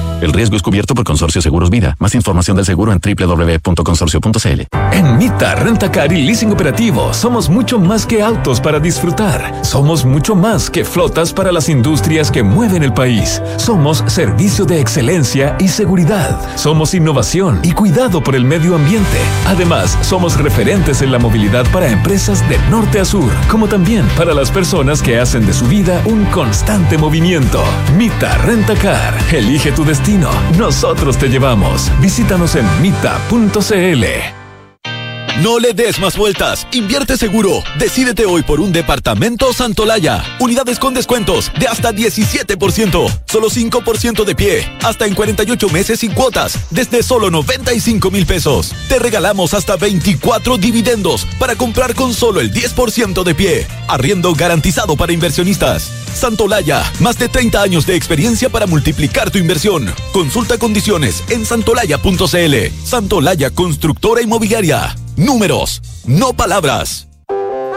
El riesgo es cubierto por Consorcio Seguros Vida. Más información del seguro en www.consorcio.cl. En Mita, Rentacar y Leasing Operativo somos mucho más que autos para disfrutar. Somos mucho más que flotas para las industrias que mueven el país. Somos servicio de excelencia y seguridad. Somos innovación y cuidado por el medio ambiente. Además, somos referentes en la movilidad para empresas de norte a sur, como también para las personas que hacen de su vida un constante movimiento. Mita Rentacar. Elige tu destino nosotros te llevamos. Visítanos en mita.cl. No le des más vueltas. Invierte seguro. Decídete hoy por un departamento Santolaya. Unidades con descuentos de hasta 17%. Solo 5% de pie. Hasta en 48 meses sin cuotas. Desde solo 95 mil pesos. Te regalamos hasta 24 dividendos para comprar con solo el 10% de pie. Arriendo garantizado para inversionistas. Santolaya. Más de 30 años de experiencia para multiplicar tu inversión. Consulta condiciones en santolaya.cl. Santolaya Constructora Inmobiliaria. Números, no palabras.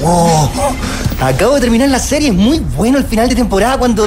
Wow. Acabo de terminar la serie, es muy bueno el final de temporada cuando...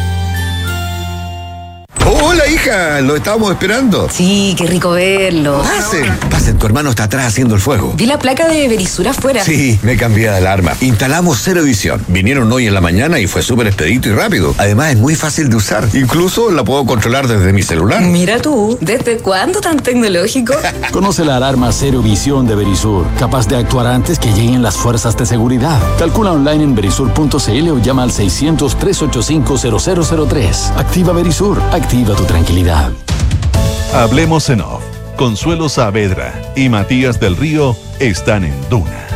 Hola, hija, lo estábamos esperando. Sí, qué rico verlo. Pasen, pasen, tu hermano está atrás haciendo el fuego. Vi la placa de Berisur afuera. Sí, me cambié de alarma. Instalamos Cero Visión. Vinieron hoy en la mañana y fue súper expedito y rápido. Además, es muy fácil de usar. Incluso la puedo controlar desde mi celular. Mira tú, ¿desde cuándo tan tecnológico? Conoce la alarma Cero Visión de Berisur, capaz de actuar antes que lleguen las fuerzas de seguridad. Calcula online en berisur.cl o llama al 600-385-0003. Activa Berisur, activa tu tranquilidad. Hablemos en off. Consuelo Saavedra y Matías del Río están en Duna.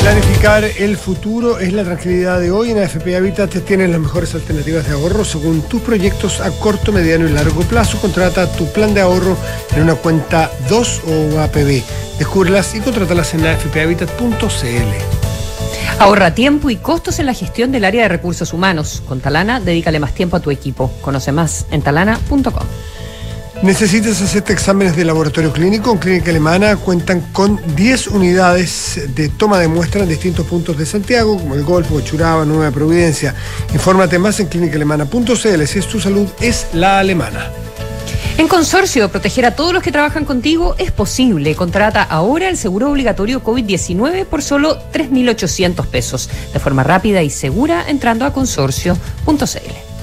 Planificar el futuro es la tranquilidad de hoy. En AFP Habitat tienen las mejores alternativas de ahorro según tus proyectos a corto, mediano y largo plazo. Contrata tu plan de ahorro en una cuenta 2 o APB. Descúbrelas y contrátalas en afphabitat.cl. Ahorra tiempo y costos en la gestión del área de recursos humanos. Con Talana, dedícale más tiempo a tu equipo. Conoce más en talana.com. ¿Necesitas hacerte exámenes de laboratorio clínico? En Clínica Alemana cuentan con 10 unidades de toma de muestra en distintos puntos de Santiago, como el Golfo, Churaba, Nueva Providencia. Infórmate más en clínicaalemana.cl. Si es tu salud, es la alemana. En Consorcio, proteger a todos los que trabajan contigo es posible. Contrata ahora el seguro obligatorio COVID-19 por solo 3.800 pesos, de forma rápida y segura entrando a consorcio.cl.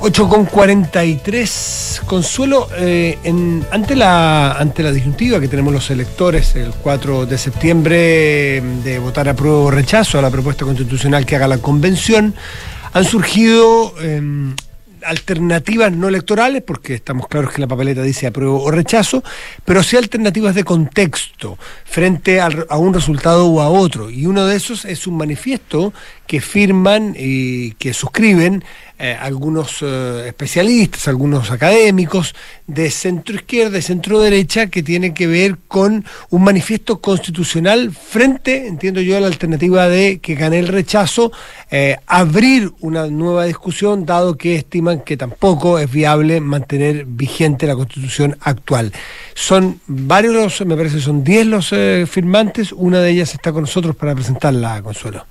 8 con 43. Consuelo, eh, en, ante, la, ante la disyuntiva que tenemos los electores el 4 de septiembre de votar a prueba o rechazo a la propuesta constitucional que haga la convención, han surgido eh, alternativas no electorales, porque estamos claros que la papeleta dice apruebo o rechazo, pero sí alternativas de contexto frente a un resultado u a otro. Y uno de esos es un manifiesto que firman y que suscriben eh, algunos eh, especialistas, algunos académicos de centro izquierda y centro derecha que tiene que ver con un manifiesto constitucional frente, entiendo yo, a la alternativa de que gane el rechazo, eh, abrir una nueva discusión, dado que estiman que tampoco es viable mantener vigente la constitución actual. Son varios me parece, son 10 los firmantes, una de ellas está con nosotros para presentarla, Consuelo.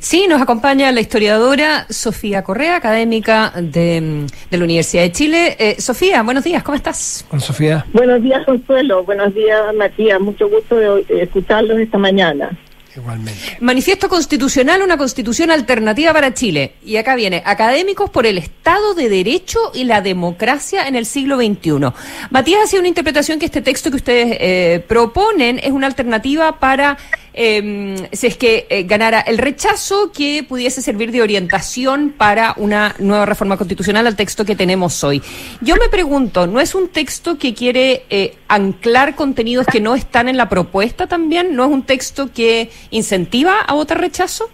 Sí, nos acompaña la historiadora Sofía Correa, académica de, de la Universidad de Chile. Eh, Sofía, buenos días, ¿cómo estás? Hola, Sofía. Buenos días, Consuelo. Buenos días, Matías. Mucho gusto de escucharlos esta mañana. Igualmente. Manifiesto constitucional, una constitución alternativa para Chile. Y acá viene, académicos por el Estado de Derecho y la democracia en el siglo XXI. Matías hacía una interpretación que este texto que ustedes eh, proponen es una alternativa para, eh, si es que eh, ganara el rechazo, que pudiese servir de orientación para una nueva reforma constitucional al texto que tenemos hoy. Yo me pregunto, ¿no es un texto que quiere eh, anclar contenidos que no están en la propuesta también? ¿No es un texto que incentiva a votar rechazo?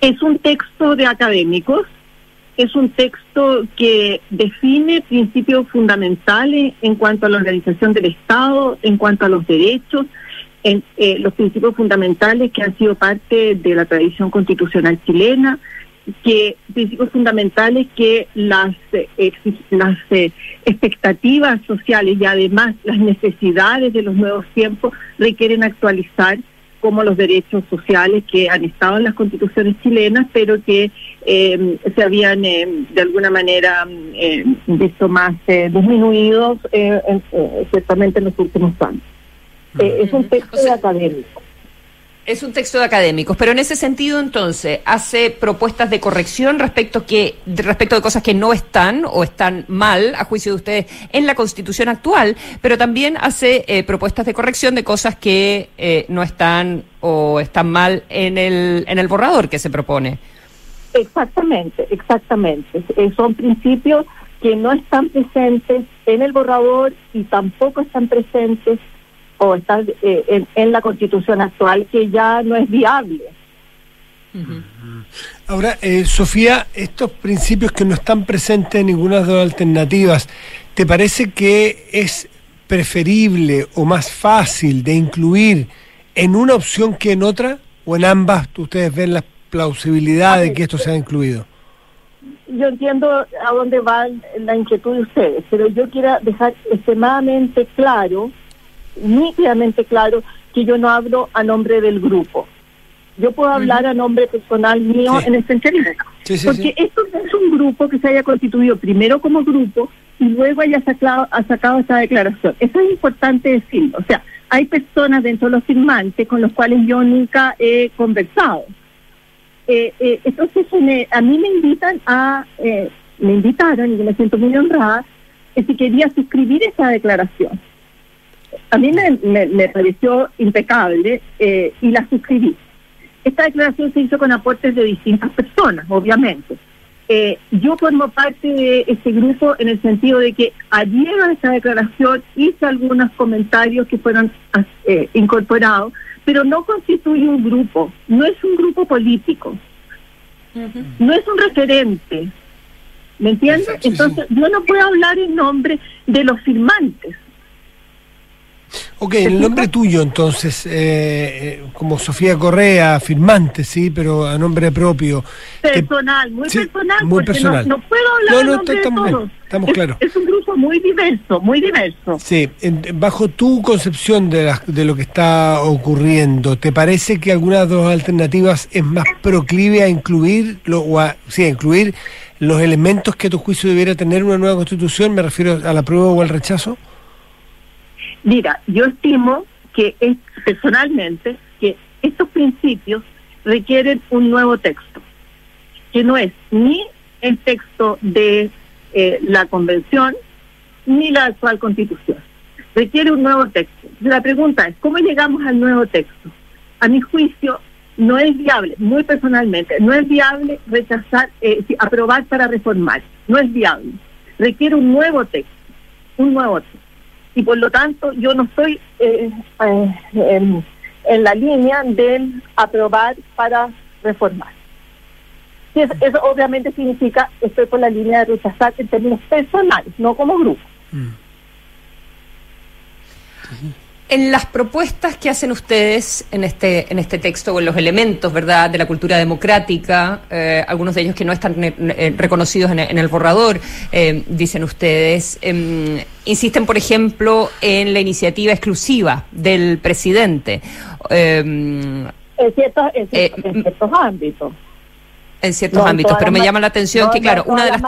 Es un texto de académicos, es un texto que define principios fundamentales en cuanto a la organización del Estado, en cuanto a los derechos, en eh, los principios fundamentales que han sido parte de la tradición constitucional chilena, que principios fundamentales que las eh, las eh, expectativas sociales y además las necesidades de los nuevos tiempos requieren actualizar como los derechos sociales que han estado en las constituciones chilenas, pero que eh, se habían eh, de alguna manera eh, visto más eh, disminuidos en- ciertamente en los últimos años. Eh, es un texto de académico. Es un texto de académicos, pero en ese sentido entonces hace propuestas de corrección respecto que respecto de cosas que no están o están mal a juicio de ustedes en la Constitución actual, pero también hace eh, propuestas de corrección de cosas que eh, no están o están mal en el en el borrador que se propone. Exactamente, exactamente. Eh, son principios que no están presentes en el borrador y tampoco están presentes o están eh, en, en la constitución actual que ya no es viable. Ahora, eh, Sofía, estos principios que no están presentes en ninguna de las alternativas, ¿te parece que es preferible o más fácil de incluir en una opción que en otra? ¿O en ambas ustedes ven la plausibilidad de que esto sea incluido? Yo entiendo a dónde va la inquietud de ustedes, pero yo quiero dejar extremadamente claro, nítidamente claro, que yo no hablo a nombre del grupo. Yo puedo hablar a nombre personal mío Sí. en el sentido. Sí, sí, porque esto no es un grupo que se haya constituido primero como grupo y luego haya sacado, ha sacado esa declaración. Eso es importante decirlo. O sea, hay personas dentro de los firmantes con los cuales yo nunca he conversado. Eh, eh, entonces, me- a mí me invitan a, eh, me invitaron y yo me siento muy honrada, que si quería suscribir esa declaración. A mí me, me- me pareció impecable eh, y la suscribí. Esta declaración se hizo con aportes de distintas personas, obviamente. Eh, yo formo parte de este grupo en el sentido de que adhiero a esa declaración, hice algunos comentarios que fueron eh, incorporados, pero no constituye un grupo, no es un grupo político, no es un referente. ¿Me entiendes? Entonces, yo no puedo hablar en nombre de los firmantes. Ok, el nombre tuyo entonces, eh, eh, como Sofía Correa, firmante, sí, pero a nombre propio. ¿Te- Personal, muy Sí, personal, muy porque personal. No, no puedo hablar No, no, de estamos bien, todos. estamos Es- claros. Es un grupo muy diverso, muy diverso. Sí, en- bajo tu concepción de, las- de lo que está ocurriendo, ¿te parece que alguna de las dos alternativas es más proclive a incluir, lo, o a, sí, a incluir los elementos que a tu juicio debiera tener una nueva constitución? Me refiero a la prueba o al rechazo. Mira, yo estimo que es, personalmente que estos principios requieren un nuevo texto, que no es ni el texto de eh, la convención ni la actual constitución. Requiere un nuevo texto. La pregunta es, ¿cómo llegamos al nuevo texto? A mi juicio, no es viable, muy personalmente, no es viable rechazar, eh, aprobar para reformar, no es viable. Requiere un nuevo texto, un nuevo texto. Y por lo tanto, yo no estoy eh, eh, en, en la línea del aprobar para reformar. Sí, eso, eso obviamente significa, estoy por la línea de rechazar en términos personales, no como grupo. En las propuestas que hacen ustedes en este en este texto o en los elementos, ¿verdad?, de la cultura democrática, eh, algunos de ellos que no están eh, eh, reconocidos en, en el borrador, eh, dicen ustedes, em, insisten, por ejemplo, en la iniciativa exclusiva del presidente. Em, En ciertos, en ciertos, en ciertos ámbitos. en ciertos No ámbitos, pero me ma- llama la atención no que, claro, una de las.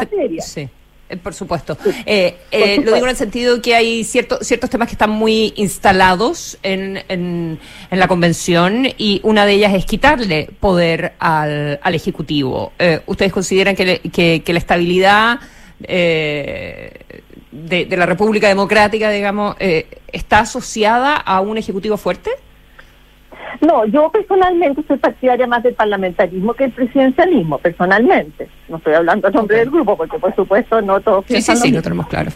Sí. Eh, Por supuesto. Eh, eh, supuesto. Lo digo en el sentido que hay cierto, ciertos temas que están muy instalados en, en, en la convención y una de ellas es quitarle poder al, al Ejecutivo. Eh, ¿Ustedes consideran que, le- que, que la estabilidad eh, de, de la República Democrática, digamos, eh, está asociada a un Ejecutivo fuerte? No, yo personalmente soy partidaria más del parlamentarismo que el presidencialismo, personalmente. No estoy hablando a nombre del grupo, porque por supuesto no todos Sí, sí, piensan lo sí, lo tenemos claro.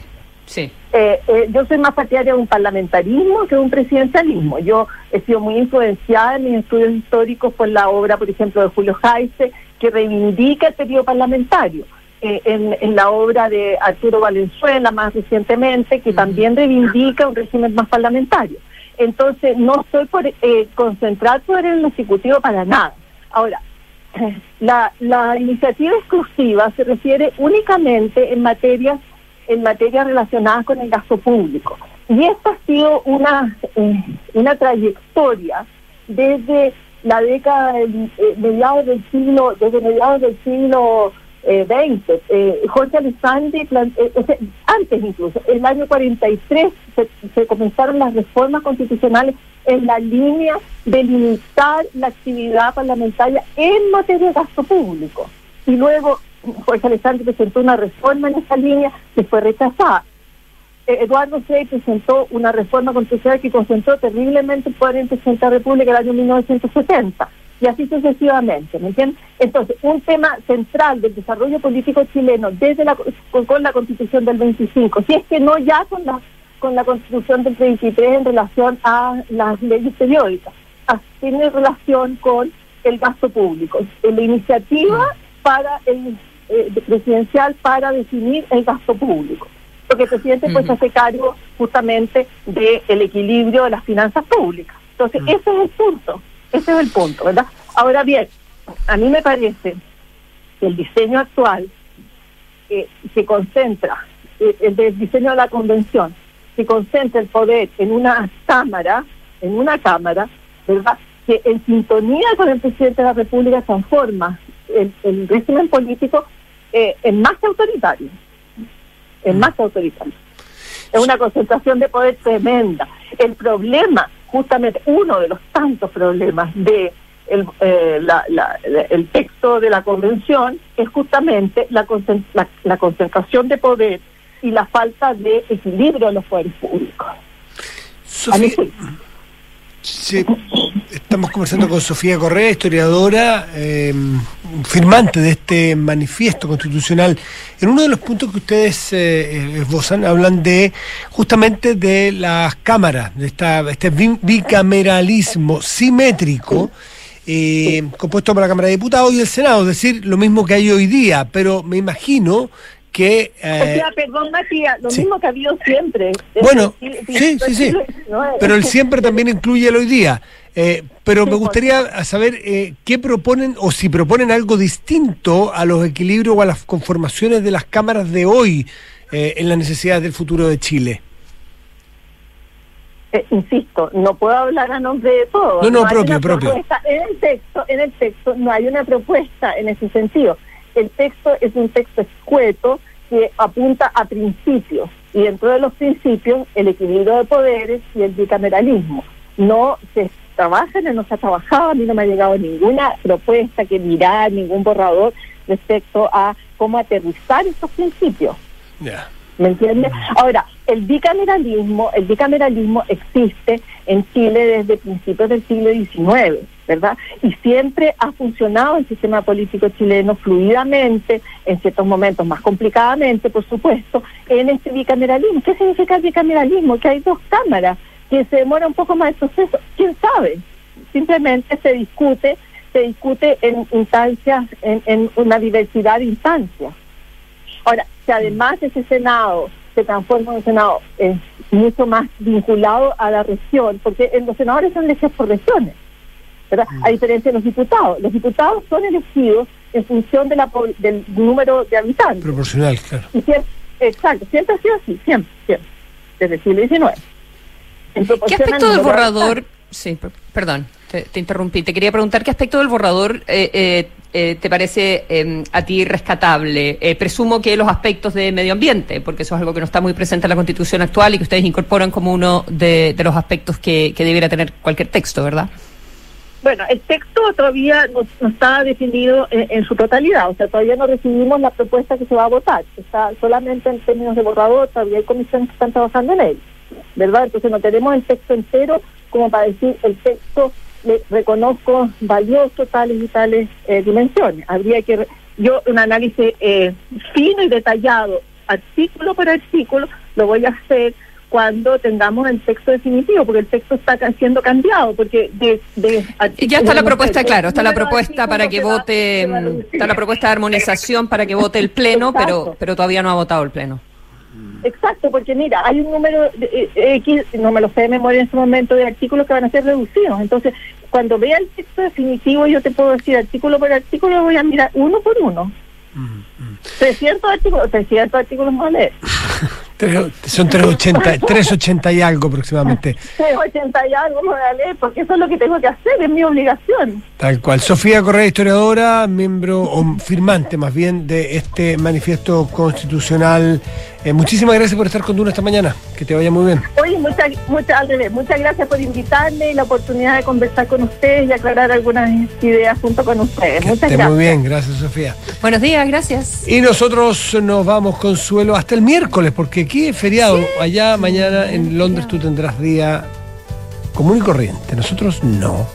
Sí. Eh, eh, yo soy más partidaria de un parlamentarismo que de un presidencialismo. Yo he sido muy influenciada en mis estudios históricos por la obra, por ejemplo, de Julio Jaise, que reivindica el periodo parlamentario. Eh, en, en la obra de Arturo Valenzuela, más recientemente, que también reivindica un régimen más parlamentario. Entonces, no estoy por eh, concentrar poder en el Ejecutivo para nada. Ahora, la, iniciativa exclusiva se refiere únicamente en materias en materias relacionadas con el gasto público. Y esta ha sido una, eh, una trayectoria desde la década, eh, mediados del siglo, desde mediados del siglo eh, XX. Eh, Jorge Alessandri, eh, antes incluso, el año 43 se, se comenzaron las reformas constitucionales en la línea de limitar la actividad parlamentaria en materia de gasto público. Y luego Jorge Alessandri presentó una reforma en esa línea que fue rechazada. Eh, Eduardo Frei presentó una reforma constitucional que concentró terriblemente el poder en presidente de la República en el año 1970 y así sucesivamente, ¿me entiendes? Entonces, un tema central del desarrollo político chileno desde la con, con la Constitución del 25, si es que no ya con la con la Constitución del 23 en relación a las leyes periódicas, ah, tiene relación con el gasto público, la iniciativa para el eh, presidencial para definir el gasto público porque el presidente pues se hace cargo justamente del equilibrio de las finanzas públicas. Entonces, ese es el punto, ese es el punto, ¿verdad? Ahora bien, a mí me parece que el diseño actual eh, se concentra, eh, el del diseño de la convención, se concentra el poder en una cámara, en una cámara, ¿verdad? Que en sintonía con el presidente de la República transforma el, el régimen político eh, en más autoritario es más autoritario. Es una concentración de poder tremenda. El problema, justamente uno de los tantos problemas de el, eh, la- la- el texto de la convención es justamente la, la, la concentración de poder y la falta de equilibrio de los poderes públicos. Sí. Estamos conversando con Sofía Correa, historiadora, eh, firmante de este manifiesto constitucional. En uno de los puntos que ustedes eh, eh, esbozan, hablan de justamente de las cámaras, de esta, este bi- bicameralismo simétrico. eh, compuesto por la Cámara de Diputados y el Senado, es decir, lo mismo que hay hoy día, pero me imagino que... O eh, sea, perdón, Matías, lo sí. mismo que ha habido siempre. Bueno, sí, sí, sí. Pero el siempre también incluye el hoy día. Eh, pero me gustaría saber eh, qué proponen o si proponen algo distinto a los equilibrios o a las conformaciones de las cámaras de hoy en las necesidades del futuro de Chile. Insisto, no puedo hablar a nombre de todos. No, no, hay propio, propio. En el texto, en el texto no hay una propuesta en ese sentido. El texto es un texto escueto que apunta a principios y dentro de los principios el equilibrio de poderes y el bicameralismo. No se trabaja, no se ha trabajado, a mí no me ha llegado ninguna propuesta que mirar, ningún borrador respecto a cómo aterrizar estos principios. ¿Me entiendes? Ahora, el bicameralismo, el bicameralismo existe en Chile desde principios del siglo XIX. ¿Verdad? Y siempre ha funcionado el sistema político chileno fluidamente, en ciertos momentos más complicadamente, por supuesto, en este bicameralismo. ¿Qué significa el bicameralismo? Que hay dos cámaras, que se demora un poco más el proceso. ¿Quién sabe? Simplemente se discute, se discute en instancias, en, una diversidad de instancias. Ahora, si además ese Senado se transforma en un Senado es mucho más vinculado a la región, porque en los senadores son elegidos por regiones, ¿verdad? A diferencia de los diputados. Los diputados son elegidos en función de la, del número de habitantes. Proporcional, claro. Y siempre, exacto, siempre ha sido así, siempre, siempre, desde el siglo XIX. ¿Qué aspecto del borrador, sí, per- perdón, te, te interrumpí, te quería preguntar qué aspecto del borrador eh, eh, eh, te parece eh, a ti rescatable? Eh, presumo que los aspectos de medio ambiente, porque eso es algo que no está muy presente en la Constitución actual y que ustedes incorporan como uno de, de los aspectos que, que debiera tener cualquier texto, ¿verdad? Bueno, el texto todavía no, está definido en, su totalidad, o sea, todavía no recibimos la propuesta que se va a votar, está solamente en términos de borrador, todavía hay comisiones que están trabajando en él, ¿verdad? Entonces no tenemos el texto entero como para decir el texto le reconozco valioso tales y tales eh, dimensiones. Habría que, yo un análisis eh, fino y detallado, artículo por artículo, lo voy a hacer cuando tengamos el texto definitivo, porque el texto está siendo cambiado, porque de, de Y ya está la propuesta, no claro, está la propuesta para que vote, va- mm, está la propuesta de armonización para que vote el Pleno, pero, Exacto. pero todavía no ha votado el Pleno. Exacto, porque mira, hay un número de, eh, X, no me lo sé de memoria en este momento, de artículos que van a ser reducidos. Entonces, cuando vea el texto definitivo, yo te puedo decir artículo por artículo, voy a mirar uno por uno. 300 artículos, 300 artículos más leer. Tres- son 380, 380 y algo aproximadamente. 380 y algo voy a leer, porque eso es lo que tengo que hacer, es mi obligación. Tal cual. Sofía Correa, historiadora, miembro o firmante más bien de este manifiesto constitucional. Eh, muchísimas gracias por estar con Duna esta mañana. Que te vaya muy bien. Oye, muchas, muchas, al revés, muchas gracias por invitarme y la oportunidad de conversar con ustedes y aclarar algunas ideas junto con ustedes. Que muchas esté gracias. muy bien. Gracias, Sofía. Buenos días, gracias. Y nosotros nos vamos, Consuelo, hasta el miércoles, porque aquí es feriado. Allá mañana en Londres tú tendrás día común y corriente. Nosotros no.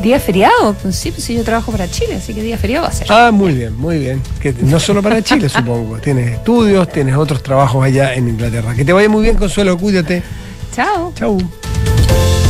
¿Día feriado? Pues sí, pues sí, yo trabajo para Chile, así que día feriado va a ser. Ah, muy bien, muy bien. Que no solo para Chile, supongo. Tienes estudios, tienes otros trabajos allá en Inglaterra. Que te vaya muy bien, Consuelo, cuídate. Chao. Chau.